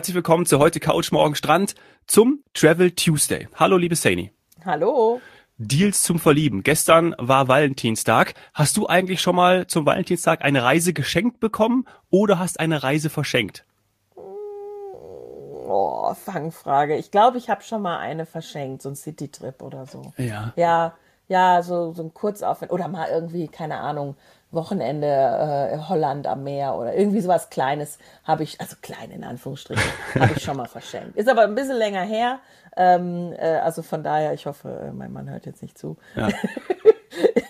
Herzlich willkommen zu heute Couch Morgen Strand zum Travel Tuesday. Hallo liebe Saini. Hallo. Deals zum Verlieben. Gestern war Valentinstag. Hast du eigentlich schon mal zum Valentinstag eine Reise geschenkt bekommen oder hast eine Reise verschenkt? Oh, Fangfrage. Ich glaube, ich habe schon mal eine verschenkt, so ein Citytrip oder so. Ja. Ja, ja, so, so ein Kurzaufwand oder mal irgendwie, keine Ahnung, Wochenende äh, Holland am Meer oder irgendwie sowas Kleines habe ich, also klein in Anführungsstrichen, habe ich schon mal verschenkt. Ist aber ein bisschen länger her. Ähm, äh, also von daher, ich hoffe, äh, mein Mann hört jetzt nicht zu. Ja.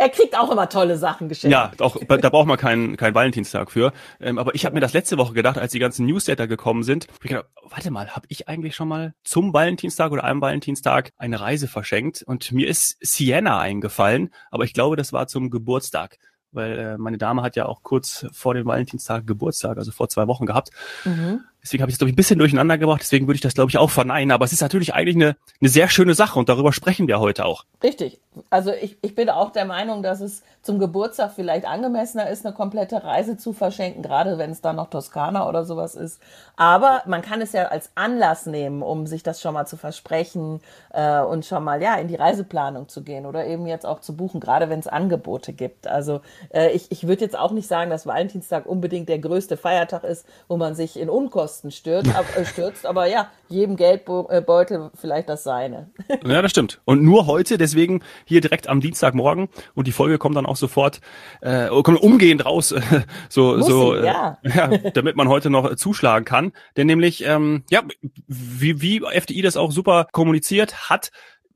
er kriegt auch immer tolle Sachen geschenkt. Ja, auch, da braucht man keinen keinen Valentinstag für. Ähm, aber ich habe mir das letzte Woche gedacht, als die ganzen Newsletter gekommen sind, ich gedacht, warte mal, habe ich eigentlich schon mal zum Valentinstag oder einem Valentinstag eine Reise verschenkt? Und mir ist Sienna eingefallen, aber ich glaube, das war zum Geburtstag weil äh, meine Dame hat ja auch kurz vor dem Valentinstag Geburtstag, also vor zwei Wochen gehabt. Mhm. Deswegen habe ich es, glaube ich, ein bisschen durcheinander gebracht. Deswegen würde ich das, glaube ich, auch verneinen. Aber es ist natürlich eigentlich eine, eine sehr schöne Sache und darüber sprechen wir heute auch. Richtig. Also ich, ich bin auch der Meinung, dass es zum Geburtstag vielleicht angemessener ist, eine komplette Reise zu verschenken, gerade wenn es dann noch Toskana oder sowas ist. Aber man kann es ja als Anlass nehmen, um sich das schon mal zu versprechen äh, und schon mal ja in die Reiseplanung zu gehen oder eben jetzt auch zu buchen, gerade wenn es Angebote gibt. Also äh, ich, ich würde jetzt auch nicht sagen, dass Valentinstag unbedingt der größte Feiertag ist, wo man sich in Unkosten stürzt, ab, äh, stürzt aber ja, jedem Geldbeutel vielleicht das seine. ja, das stimmt. Und nur heute, deswegen hier direkt am Dienstagmorgen und die Folge kommt dann auch sofort, äh, kommt umgehend raus, äh, so, Muss so, sie, ja. Äh, ja, damit man heute noch zuschlagen kann. Denn nämlich, ähm, ja, wie, wie FDI das auch super kommuniziert hat,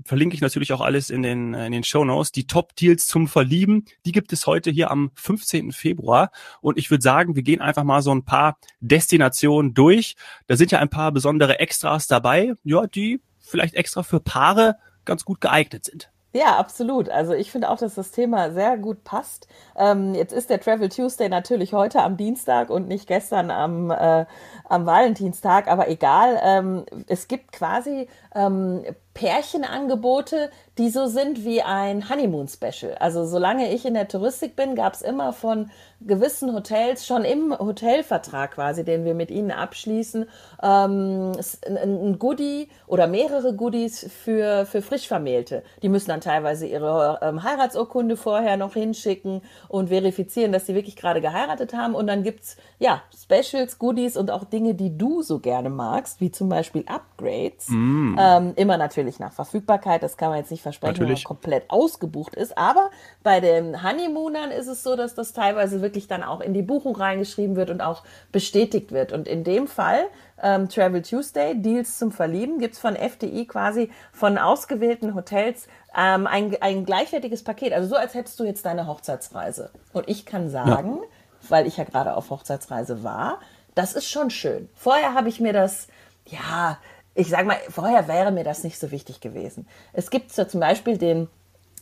verlinke ich natürlich auch alles in den, äh, in den Show Notes. Die Top-Deals zum Verlieben, die gibt es heute hier am 15. Februar. Und ich würde sagen, wir gehen einfach mal so ein paar Destinationen durch. Da sind ja ein paar besondere Extras dabei, ja, die vielleicht extra für Paare ganz gut geeignet sind. Ja, absolut. Also ich finde auch, dass das Thema sehr gut passt. Ähm, jetzt ist der Travel Tuesday natürlich heute am Dienstag und nicht gestern am, äh, am Valentinstag, aber egal. Ähm, es gibt quasi ähm, Pärchenangebote, die so sind wie ein Honeymoon-Special. Also solange ich in der Touristik bin, gab es immer von gewissen Hotels schon im Hotelvertrag quasi, den wir mit ihnen abschließen, ähm, ein Goodie oder mehrere Goodies für, für Frischvermählte. Die müssen dann teilweise ihre ähm, Heiratsurkunde vorher noch hinschicken und verifizieren, dass sie wirklich gerade geheiratet haben. Und dann gibt's ja Specials, Goodies und auch Dinge, die du so gerne magst, wie zum Beispiel Upgrades. Mm. Ähm, immer natürlich nach Verfügbarkeit, das kann man jetzt nicht versprechen, wenn man komplett ausgebucht ist. Aber bei den Honeymoonern ist es so, dass das teilweise wirklich dann auch in die Buchung reingeschrieben wird und auch bestätigt wird. Und in dem Fall ähm, Travel Tuesday, Deals zum Verlieben, gibt's von FDI quasi von ausgewählten Hotels ähm, ein, ein gleichwertiges Paket. Also so, als hättest du jetzt deine Hochzeitsreise. Und ich kann sagen, ja. weil ich ja gerade auf Hochzeitsreise war, das ist schon schön. Vorher habe ich mir das, ja, ich sage mal, vorher wäre mir das nicht so wichtig gewesen. Es gibt so zum Beispiel den,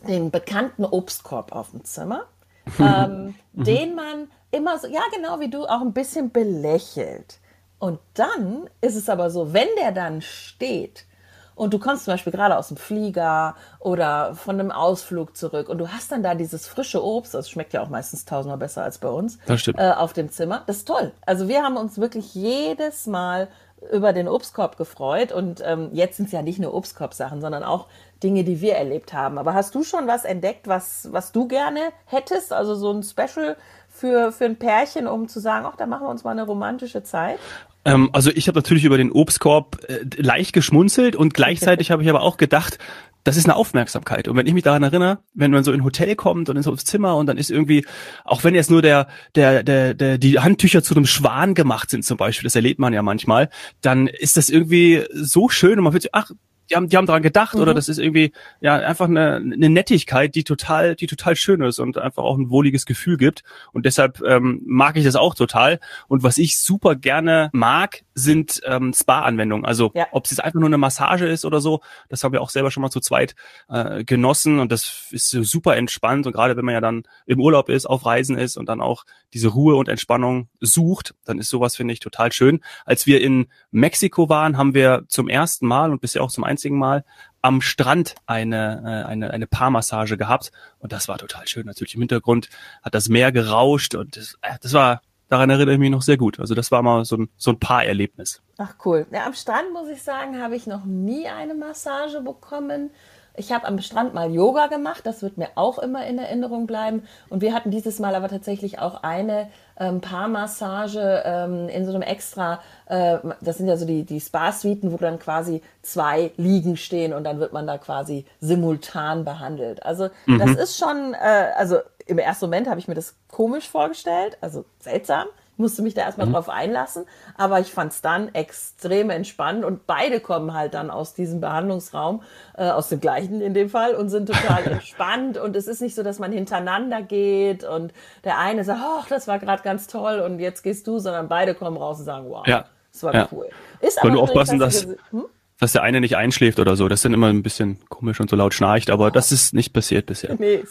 den bekannten Obstkorb auf dem Zimmer, ähm, mhm. den man immer so, ja genau wie du, auch ein bisschen belächelt. Und dann ist es aber so, wenn der dann steht und du kommst zum Beispiel gerade aus dem Flieger oder von einem Ausflug zurück und du hast dann da dieses frische Obst, das schmeckt ja auch meistens tausendmal besser als bei uns, das stimmt. Äh, auf dem Zimmer. Das ist toll. Also wir haben uns wirklich jedes Mal über den Obstkorb gefreut und ähm, jetzt sind es ja nicht nur Obstkorb-Sachen, sondern auch Dinge, die wir erlebt haben. Aber hast du schon was entdeckt, was, was du gerne hättest? Also so ein Special für, für ein Pärchen, um zu sagen, ach, da machen wir uns mal eine romantische Zeit? Ähm, also ich habe natürlich über den Obstkorb äh, leicht geschmunzelt und gleichzeitig habe ich aber auch gedacht, das ist eine Aufmerksamkeit. Und wenn ich mich daran erinnere, wenn man so in ein Hotel kommt und ins Zimmer und dann ist irgendwie, auch wenn jetzt nur der, der, der, der, die Handtücher zu einem Schwan gemacht sind zum Beispiel, das erlebt man ja manchmal, dann ist das irgendwie so schön und man wird sich, ach, die haben, die haben daran gedacht mhm. oder das ist irgendwie ja einfach eine, eine Nettigkeit, die total, die total schön ist und einfach auch ein wohliges Gefühl gibt. Und deshalb ähm, mag ich das auch total. Und was ich super gerne mag, sind ähm, Spa-Anwendungen. Also ja. ob es jetzt einfach nur eine Massage ist oder so, das haben wir auch selber schon mal zu zweit äh, genossen und das ist super entspannt. Und gerade wenn man ja dann im Urlaub ist, auf Reisen ist und dann auch diese Ruhe und Entspannung sucht, dann ist sowas, finde ich, total schön. Als wir in Mexiko waren, haben wir zum ersten Mal und bisher auch zum einzigen Mal am Strand eine, äh, eine, eine Paarmassage gehabt und das war total schön. Natürlich im Hintergrund hat das Meer gerauscht und das, äh, das war daran erinnere ich mich noch sehr gut. Also das war mal so ein, so ein Paarerlebnis. Ach cool. Ja, am Strand muss ich sagen, habe ich noch nie eine Massage bekommen. Ich habe am Strand mal Yoga gemacht, das wird mir auch immer in Erinnerung bleiben. Und wir hatten dieses Mal aber tatsächlich auch eine ähm, Paarmassage ähm, in so einem extra, äh, das sind ja so die, die Spa-Suiten, wo dann quasi zwei Liegen stehen und dann wird man da quasi simultan behandelt. Also mhm. das ist schon, äh, also im ersten Moment habe ich mir das komisch vorgestellt, also seltsam musste mich da erstmal mhm. drauf einlassen, aber ich fand es dann extrem entspannt und beide kommen halt dann aus diesem Behandlungsraum, äh, aus dem gleichen in dem Fall und sind total entspannt und es ist nicht so, dass man hintereinander geht und der eine sagt, oh, das war gerade ganz toll und jetzt gehst du, sondern beide kommen raus und sagen, wow, ja. das war ja. cool. Ist aber nur aufpassen, dass, hm? dass der eine nicht einschläft oder so. Das ist dann immer ein bisschen komisch und so laut schnarcht, aber das ist nicht passiert bisher. Nee.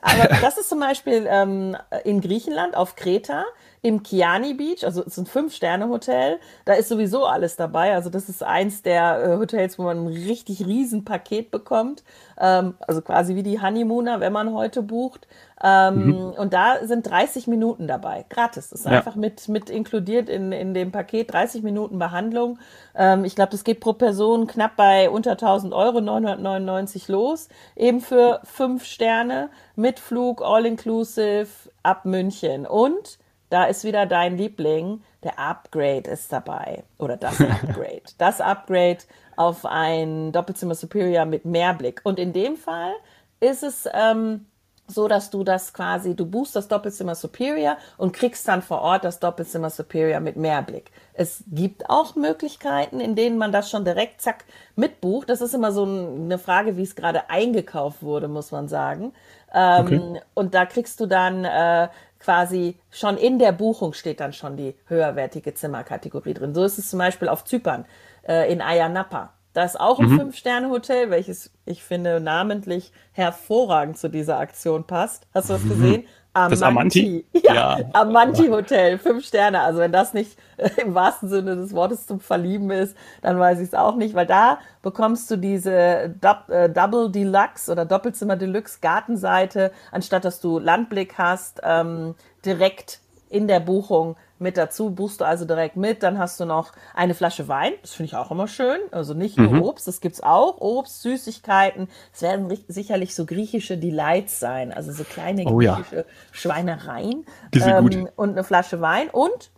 Aber das ist zum Beispiel ähm, in Griechenland auf Kreta im Kiani Beach, also es ist ein Fünf-Sterne-Hotel. Da ist sowieso alles dabei. Also das ist eins der äh, Hotels, wo man ein richtig riesen Paket bekommt. Ähm, also quasi wie die Honeymooner, wenn man heute bucht. Ähm, mhm. Und da sind 30 Minuten dabei, gratis. Das ist ja. einfach mit, mit inkludiert in, in dem Paket 30 Minuten Behandlung. Ähm, ich glaube, das geht pro Person knapp bei unter 1000 Euro, 999 los. Eben für fünf Sterne mit Flug, all-inclusive ab München. Und da ist wieder dein Liebling. Der Upgrade ist dabei. Oder das Upgrade. das Upgrade auf ein Doppelzimmer Superior mit Mehrblick. Und in dem Fall ist es ähm, so, dass du das quasi, du buchst das Doppelzimmer Superior und kriegst dann vor Ort das Doppelzimmer Superior mit Mehrblick. Es gibt auch Möglichkeiten, in denen man das schon direkt zack mitbucht. Das ist immer so eine Frage, wie es gerade eingekauft wurde, muss man sagen. Ähm, okay. Und da kriegst du dann äh, quasi schon in der Buchung steht dann schon die höherwertige Zimmerkategorie drin. So ist es zum Beispiel auf Zypern äh, in Ayia Napa. Da ist auch ein mhm. Fünf-Sterne-Hotel, welches ich finde namentlich hervorragend zu dieser Aktion passt. Hast du das mhm. Amanti. Das Amanti? Ja, ja. Amanti Hotel, fünf Sterne. Also wenn das nicht im wahrsten Sinne des Wortes zum Verlieben ist, dann weiß ich es auch nicht, weil da bekommst du diese äh, Double Deluxe oder Doppelzimmer Deluxe Gartenseite, anstatt dass du Landblick hast, ähm, direkt in der Buchung mit dazu, buchst du also direkt mit. Dann hast du noch eine Flasche Wein, das finde ich auch immer schön. Also nicht nur mhm. Obst, das gibt's auch. Obst, Süßigkeiten. Es werden sicherlich so griechische Delights sein, also so kleine oh, griechische ja. Schweinereien. Die sind ähm, gut. Und eine Flasche Wein und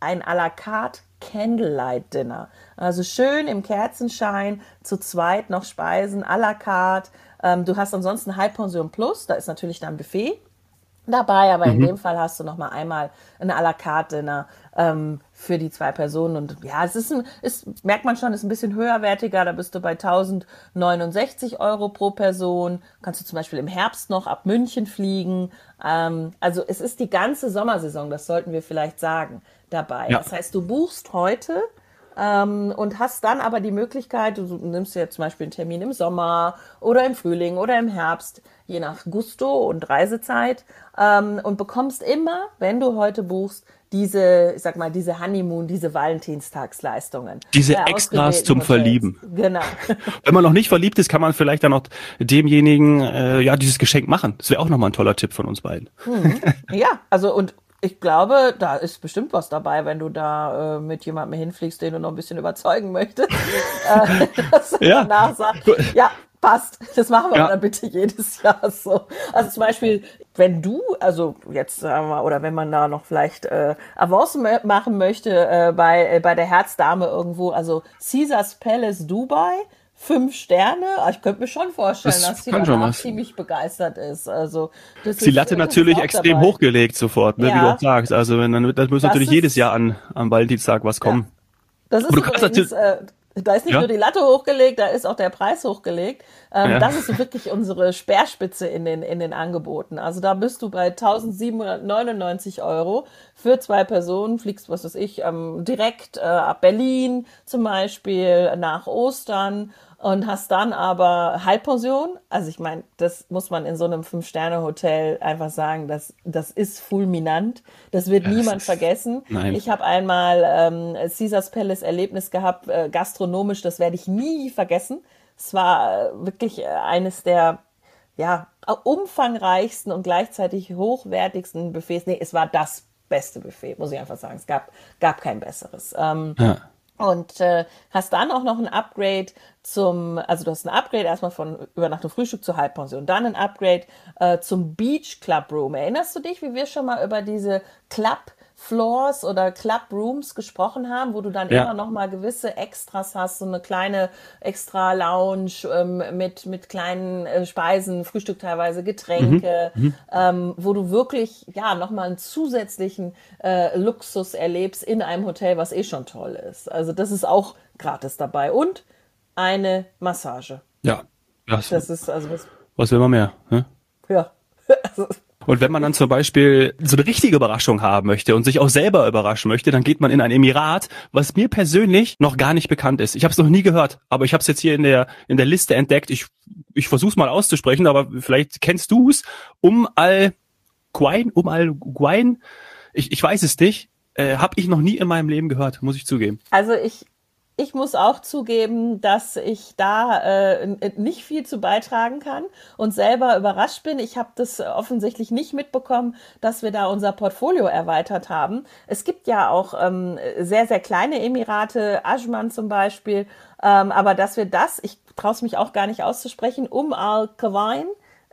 ein à la carte Candlelight Dinner. Also schön im Kerzenschein, zu zweit noch Speisen à la carte. Ähm, du hast ansonsten Halbpension Plus, da ist natürlich dann Buffet dabei, aber mhm. in dem Fall hast du noch mal einmal eine à la carte Dinner ähm, für die zwei Personen und ja, es ist, ein, ist, merkt man schon, ist ein bisschen höherwertiger, da bist du bei 1069 Euro pro Person, kannst du zum Beispiel im Herbst noch ab München fliegen, ähm, also es ist die ganze Sommersaison, das sollten wir vielleicht sagen, dabei. Ja. Das heißt, du buchst heute ähm, und hast dann aber die Möglichkeit, du nimmst ja zum Beispiel einen Termin im Sommer oder im Frühling oder im Herbst, je nach Gusto und Reisezeit ähm, und bekommst immer, wenn du heute buchst, diese, ich sag mal, diese Honeymoon, diese Valentinstagsleistungen. Diese äh, Extras zum Hotels. Verlieben. Genau. Wenn man noch nicht verliebt ist, kann man vielleicht dann auch demjenigen äh, ja dieses Geschenk machen. Das wäre auch nochmal ein toller Tipp von uns beiden. Mhm. Ja, also und ich glaube, da ist bestimmt was dabei, wenn du da äh, mit jemandem hinfliegst, den du noch ein bisschen überzeugen möchtest. äh, dass ja. danach sagt, ja, passt. Das machen wir ja. dann bitte jedes Jahr so. Also zum Beispiel, wenn du, also jetzt sagen wir, oder wenn man da noch vielleicht äh, Avancen machen möchte äh, bei, äh, bei der Herzdame irgendwo, also Caesars Palace Dubai, fünf Sterne. Ah, ich könnte mir schon vorstellen, das dass sie danach ziemlich begeistert ist. Also das die Latte natürlich extrem dabei. hochgelegt sofort, ne, ja. wie du auch sagst. Also wenn dann das muss das natürlich jedes Jahr an am Valentinstag was kommen. Ja. Das ist übrigens, äh, da ist nicht ja? nur die Latte hochgelegt, da ist auch der Preis hochgelegt. Ähm, ja. Das ist wirklich unsere Speerspitze in den, in den Angeboten. Also da bist du bei 1799 Euro für zwei Personen, fliegst, was weiß ich, ähm, direkt äh, ab Berlin zum Beispiel nach Ostern und hast dann aber Halbpension. Also ich meine, das muss man in so einem Fünf-Sterne-Hotel einfach sagen, das, das ist fulminant. Das wird das niemand vergessen. Nein. Ich habe einmal ähm, Caesars Palace Erlebnis gehabt, äh, gastronomisch, das werde ich nie vergessen. Es war äh, wirklich äh, eines der ja, umfangreichsten und gleichzeitig hochwertigsten Buffets. Nee, es war das beste Buffet, muss ich einfach sagen. Es gab, gab kein besseres. Ähm, ja. Und äh, hast dann auch noch ein Upgrade zum, also du hast ein Upgrade erstmal von Übernachtung Frühstück zur Halbpension, dann ein Upgrade äh, zum Beach Club Room. Erinnerst du dich, wie wir schon mal über diese Club Floors oder Club Rooms gesprochen haben, wo du dann ja. immer noch mal gewisse Extras hast, so eine kleine extra Lounge ähm, mit mit kleinen äh, Speisen, Frühstück teilweise, Getränke, mhm. mhm. ähm, wo du wirklich ja noch mal einen zusätzlichen äh, Luxus erlebst in einem Hotel, was eh schon toll ist. Also das ist auch gratis dabei und eine Massage. Ja, das, das ist also was. Was will man mehr? Ne? Ja. Also, und wenn man dann zum Beispiel so eine richtige Überraschung haben möchte und sich auch selber überraschen möchte, dann geht man in ein Emirat, was mir persönlich noch gar nicht bekannt ist. Ich habe es noch nie gehört, aber ich habe es jetzt hier in der in der Liste entdeckt. Ich ich versuche es mal auszusprechen, aber vielleicht kennst du es. Um al Guain, um al Guain, ich, ich weiß es nicht. Äh, habe ich noch nie in meinem Leben gehört, muss ich zugeben. Also ich ich muss auch zugeben, dass ich da äh, nicht viel zu beitragen kann und selber überrascht bin. Ich habe das offensichtlich nicht mitbekommen, dass wir da unser Portfolio erweitert haben. Es gibt ja auch ähm, sehr, sehr kleine Emirate, Ajman zum Beispiel, ähm, aber dass wir das, ich traue es mich auch gar nicht auszusprechen, um Al-Kawain,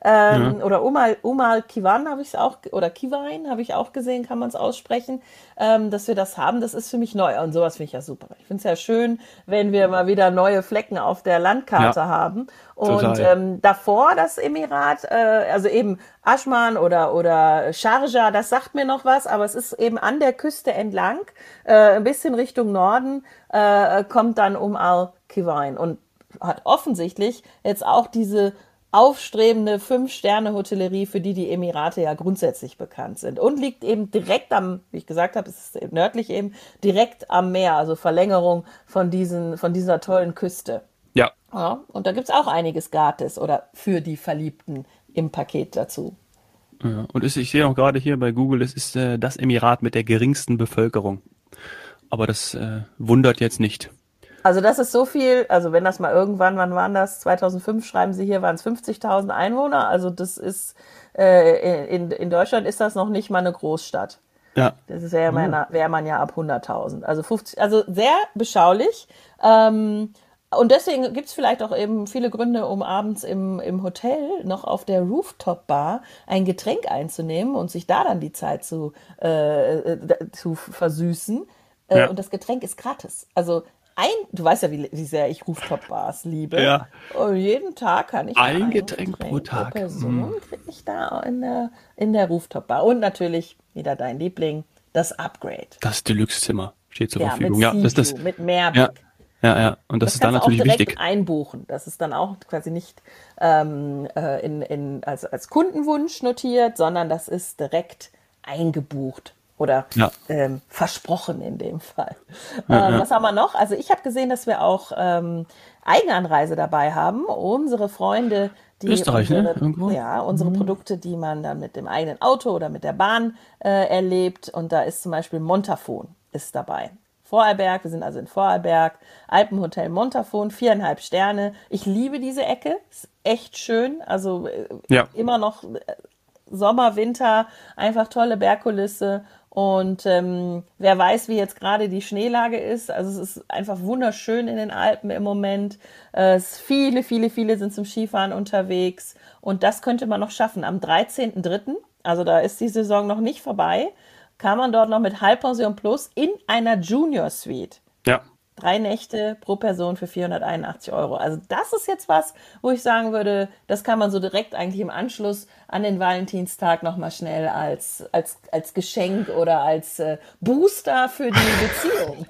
ähm, ja. Oder Umal, Umal Kiwan habe ich es auch, oder Kiwain habe ich auch gesehen, kann man es aussprechen, ähm, dass wir das haben. Das ist für mich neu und sowas finde ich ja super. Ich finde es ja schön, wenn wir mal wieder neue Flecken auf der Landkarte ja. haben. Und ähm, davor das Emirat, äh, also eben Aschman oder, oder Sharjah, das sagt mir noch was, aber es ist eben an der Küste entlang, äh, ein bisschen Richtung Norden, äh, kommt dann um Al-Kiwain und hat offensichtlich jetzt auch diese aufstrebende Fünf-Sterne-Hotellerie, für die die Emirate ja grundsätzlich bekannt sind. Und liegt eben direkt am, wie ich gesagt habe, es ist nördlich eben, direkt am Meer, also Verlängerung von, diesen, von dieser tollen Küste. Ja. ja und da gibt's auch einiges gratis oder für die Verliebten im Paket dazu. Ja, und ich sehe auch gerade hier bei Google, es ist äh, das Emirat mit der geringsten Bevölkerung. Aber das äh, wundert jetzt nicht. Also das ist so viel, also wenn das mal irgendwann, wann waren das? 2005 schreiben sie hier, waren es 50.000 Einwohner. Also das ist, äh, in, in Deutschland ist das noch nicht mal eine Großstadt. Ja. Das wäre man, wär man ja ab 100.000. Also 50, also sehr beschaulich. Ähm, und deswegen gibt's vielleicht auch eben viele Gründe, um abends im, im Hotel noch auf der Rooftop-Bar ein Getränk einzunehmen und sich da dann die Zeit zu, äh, äh zu versüßen. Äh, ja. Und das Getränk ist gratis. Also ein, du weißt ja, wie, wie sehr ich Rooftop-Bars liebe. Ja. Und jeden Tag kann ich ein, Getränk, pro Tag. Person mm. kriege ich da in der, in der Rooftop-Bar. Und natürlich wieder dein Liebling, das Upgrade. Das Deluxe-Zimmer steht zur ja, Verfügung. Mit ja, das, das, mit Mehrblick. Ja. Ja, ja, und das, das ist dann natürlich auch direkt wichtig. einbuchen. Das ist dann auch quasi nicht ähm, äh, in, in, als, als Kundenwunsch notiert, sondern das ist direkt eingebucht oder ja. ähm, versprochen in dem Fall. Ja, ähm, ja. Was haben wir noch? Also ich habe gesehen, dass wir auch ähm, Eigenanreise dabei haben. Unsere Freunde, die Österreich, unsere, ne? Irgendwo? ja, unsere mhm. Produkte, die man dann mit dem eigenen Auto oder mit der Bahn äh, erlebt. Und da ist zum Beispiel Montafon ist dabei. Vorarlberg, wir sind also in Vorarlberg, Alpenhotel Montafon, viereinhalb Sterne. Ich liebe diese Ecke, ist echt schön. Also äh, immer noch äh, Sommer, Winter, einfach tolle Bergkulisse und ähm, wer weiß, wie jetzt gerade die Schneelage ist. Also es ist einfach wunderschön in den Alpen im Moment. Äh, viele, viele, viele sind zum Skifahren unterwegs. Und das könnte man noch schaffen. Am 13.03., also da ist die Saison noch nicht vorbei, kann man dort noch mit Halbpension Plus in einer Junior Suite. Ja. Drei Nächte pro Person für 481 Euro. Also das ist jetzt was, wo ich sagen würde, das kann man so direkt eigentlich im Anschluss an den Valentinstag nochmal schnell als, als, als Geschenk oder als äh, Booster für die Beziehung.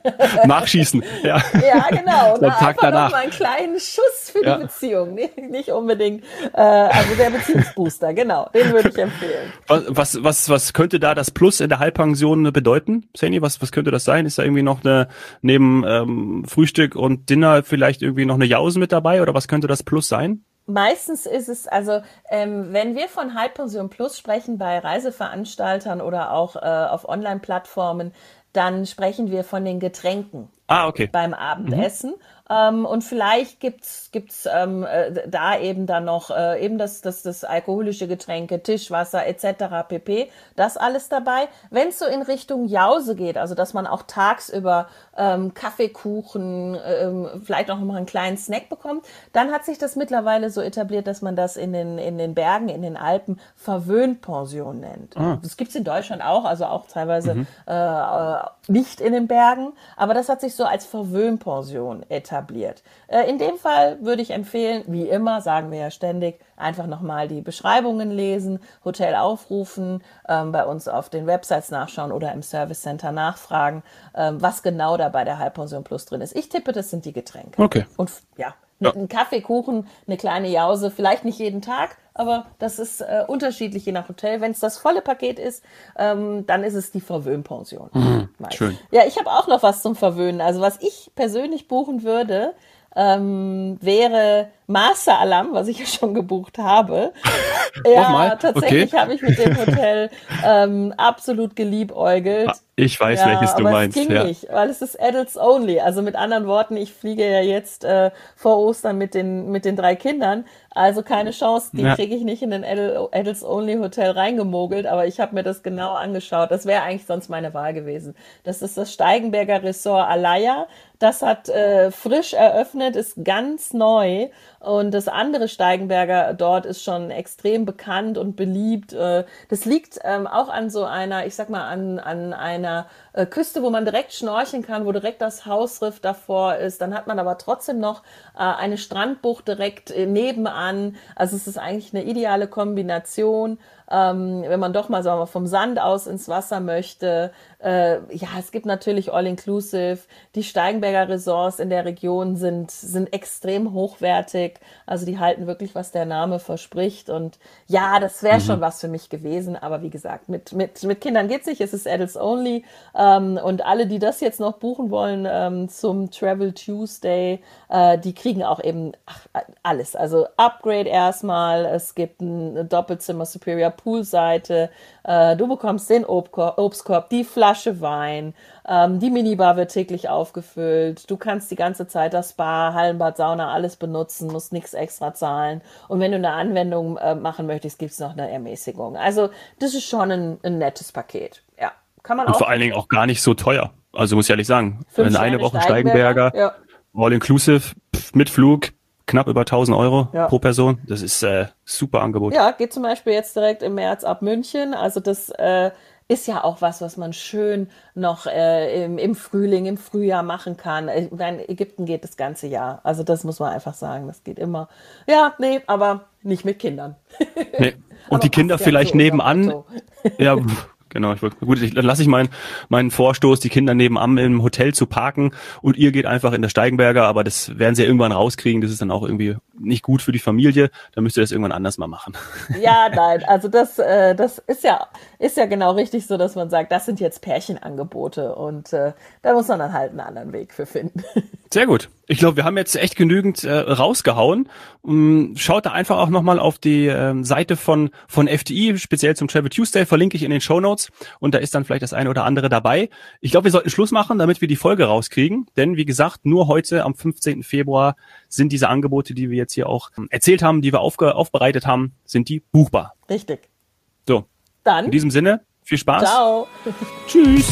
Nachschießen, ja. Ja, genau. Der Tag danach. Noch mal einen kleinen Schuss für ja. die Beziehung. Nicht, nicht unbedingt, äh, also der Beziehungsbooster, genau. Den würde ich empfehlen. Was, was, was, was könnte da das Plus in der Halbpension bedeuten, Sandy? Was, was könnte das sein? Ist da irgendwie noch eine, neben ähm, Frühstück und Dinner vielleicht irgendwie noch eine Jause mit dabei oder was könnte das Plus sein? Meistens ist es, also ähm, wenn wir von Halbpension Plus sprechen bei Reiseveranstaltern oder auch äh, auf Online-Plattformen, dann sprechen wir von den Getränken. Ah, okay. beim Abendessen. Mhm. Ähm, und vielleicht gibt's gibt's ähm, äh, da eben dann noch äh, eben das, das, das alkoholische Getränke, Tischwasser etc. pp. Das alles dabei. Wenn es so in Richtung Jause geht, also dass man auch tagsüber ähm, Kaffeekuchen, ähm, vielleicht auch noch mal einen kleinen Snack bekommt, dann hat sich das mittlerweile so etabliert, dass man das in den, in den Bergen, in den Alpen Verwöhnpension nennt. Ah. Das gibt's in Deutschland auch, also auch teilweise mhm. äh, nicht in den Bergen, aber das hat sich so als Verwöhnpension etabliert. Äh, in dem Fall würde ich empfehlen, wie immer, sagen wir ja ständig, einfach nochmal die Beschreibungen lesen, Hotel aufrufen, ähm, bei uns auf den Websites nachschauen oder im Service Center nachfragen, ähm, was genau da bei der Halbpension Plus drin ist. Ich tippe, das sind die Getränke. Okay. Und ja, ja. ein Kaffee, Kuchen, eine kleine Jause, vielleicht nicht jeden Tag, aber das ist äh, unterschiedlich je nach Hotel. Wenn es das volle Paket ist, ähm, dann ist es die Verwöhnpension. Mhm, schön. Ja, ich habe auch noch was zum Verwöhnen. Also was ich persönlich buchen würde, ähm, wäre Master Alarm, was ich ja schon gebucht habe. ja, tatsächlich okay. habe ich mit dem Hotel ähm, absolut geliebäugelt. Ah, ich weiß, ja, welches du meinst. Es ging ja. nicht, weil es ist Adults Only. Also mit anderen Worten, ich fliege ja jetzt äh, vor Ostern mit den, mit den drei Kindern. Also keine Chance, die ja. kriege ich nicht in den Adults Only Hotel reingemogelt, aber ich habe mir das genau angeschaut. Das wäre eigentlich sonst meine Wahl gewesen. Das ist das Steigenberger Resort Alaya. Das hat äh, frisch eröffnet, ist ganz neu und das andere Steigenberger dort ist schon extrem bekannt und beliebt. Äh, das liegt ähm, auch an so einer, ich sag mal, an, an einer äh, Küste, wo man direkt schnorcheln kann, wo direkt das Hausriff davor ist. Dann hat man aber trotzdem noch äh, eine Strandbucht direkt nebenan. Also es ist eigentlich eine ideale Kombination ähm, wenn man doch mal sagen wir, vom Sand aus ins Wasser möchte. Äh, ja, es gibt natürlich All-Inclusive. Die Steigenberger Resorts in der Region sind, sind extrem hochwertig. Also die halten wirklich, was der Name verspricht. Und ja, das wäre mhm. schon was für mich gewesen. Aber wie gesagt, mit, mit, mit Kindern geht's nicht. Es ist Adults Only. Ähm, und alle, die das jetzt noch buchen wollen ähm, zum Travel Tuesday, äh, die kriegen auch eben ach, alles. Also Upgrade erstmal. Es gibt ein Doppelzimmer Superior Poolseite. Äh, du bekommst den Obstkorb, Obstkorb die Flasche Wein, ähm, die Minibar wird täglich aufgefüllt. Du kannst die ganze Zeit das Spa, Hallenbad, Sauna, alles benutzen, musst nichts extra zahlen. Und wenn du eine Anwendung äh, machen möchtest, gibt es noch eine Ermäßigung. Also das ist schon ein, ein nettes Paket. Ja, kann man Und auch. vor allen Dingen auch gar nicht so teuer. Also muss ich ehrlich sagen, eine Woche Steigenberger, Steigenberger ja. all inclusive, mit Flug, knapp über 1000 Euro ja. pro Person. Das ist äh, super Angebot. Ja, geht zum Beispiel jetzt direkt im März ab München. Also das äh, ist ja auch was, was man schön noch äh, im, im Frühling, im Frühjahr machen kann. Meine, Ägypten geht das ganze Jahr. Also das muss man einfach sagen. Das geht immer. Ja, nee, aber nicht mit Kindern. Nee. Und die Kinder vielleicht nebenan. Ja, Genau, ich wollte, gut, ich, dann lasse ich meinen meinen Vorstoß, die Kinder nebenan im Hotel zu parken und ihr geht einfach in der Steigenberger, aber das werden sie ja irgendwann rauskriegen, das ist dann auch irgendwie nicht gut für die Familie, dann müsst ihr das irgendwann anders mal machen. Ja, nein, also das, äh, das ist ja, ist ja genau richtig so, dass man sagt, das sind jetzt Pärchenangebote und äh, da muss man dann halt einen anderen Weg für finden. Sehr gut. Ich glaube, wir haben jetzt echt genügend äh, rausgehauen. Um, schaut da einfach auch nochmal auf die ähm, Seite von, von FDI, speziell zum Travel Tuesday, verlinke ich in den Show Notes und da ist dann vielleicht das eine oder andere dabei. Ich glaube, wir sollten Schluss machen, damit wir die Folge rauskriegen, denn wie gesagt, nur heute am 15. Februar sind diese Angebote, die wir jetzt hier auch ähm, erzählt haben, die wir aufge aufbereitet haben, sind die buchbar. Richtig. So. Dann. In diesem Sinne, viel Spaß. Ciao. Tschüss.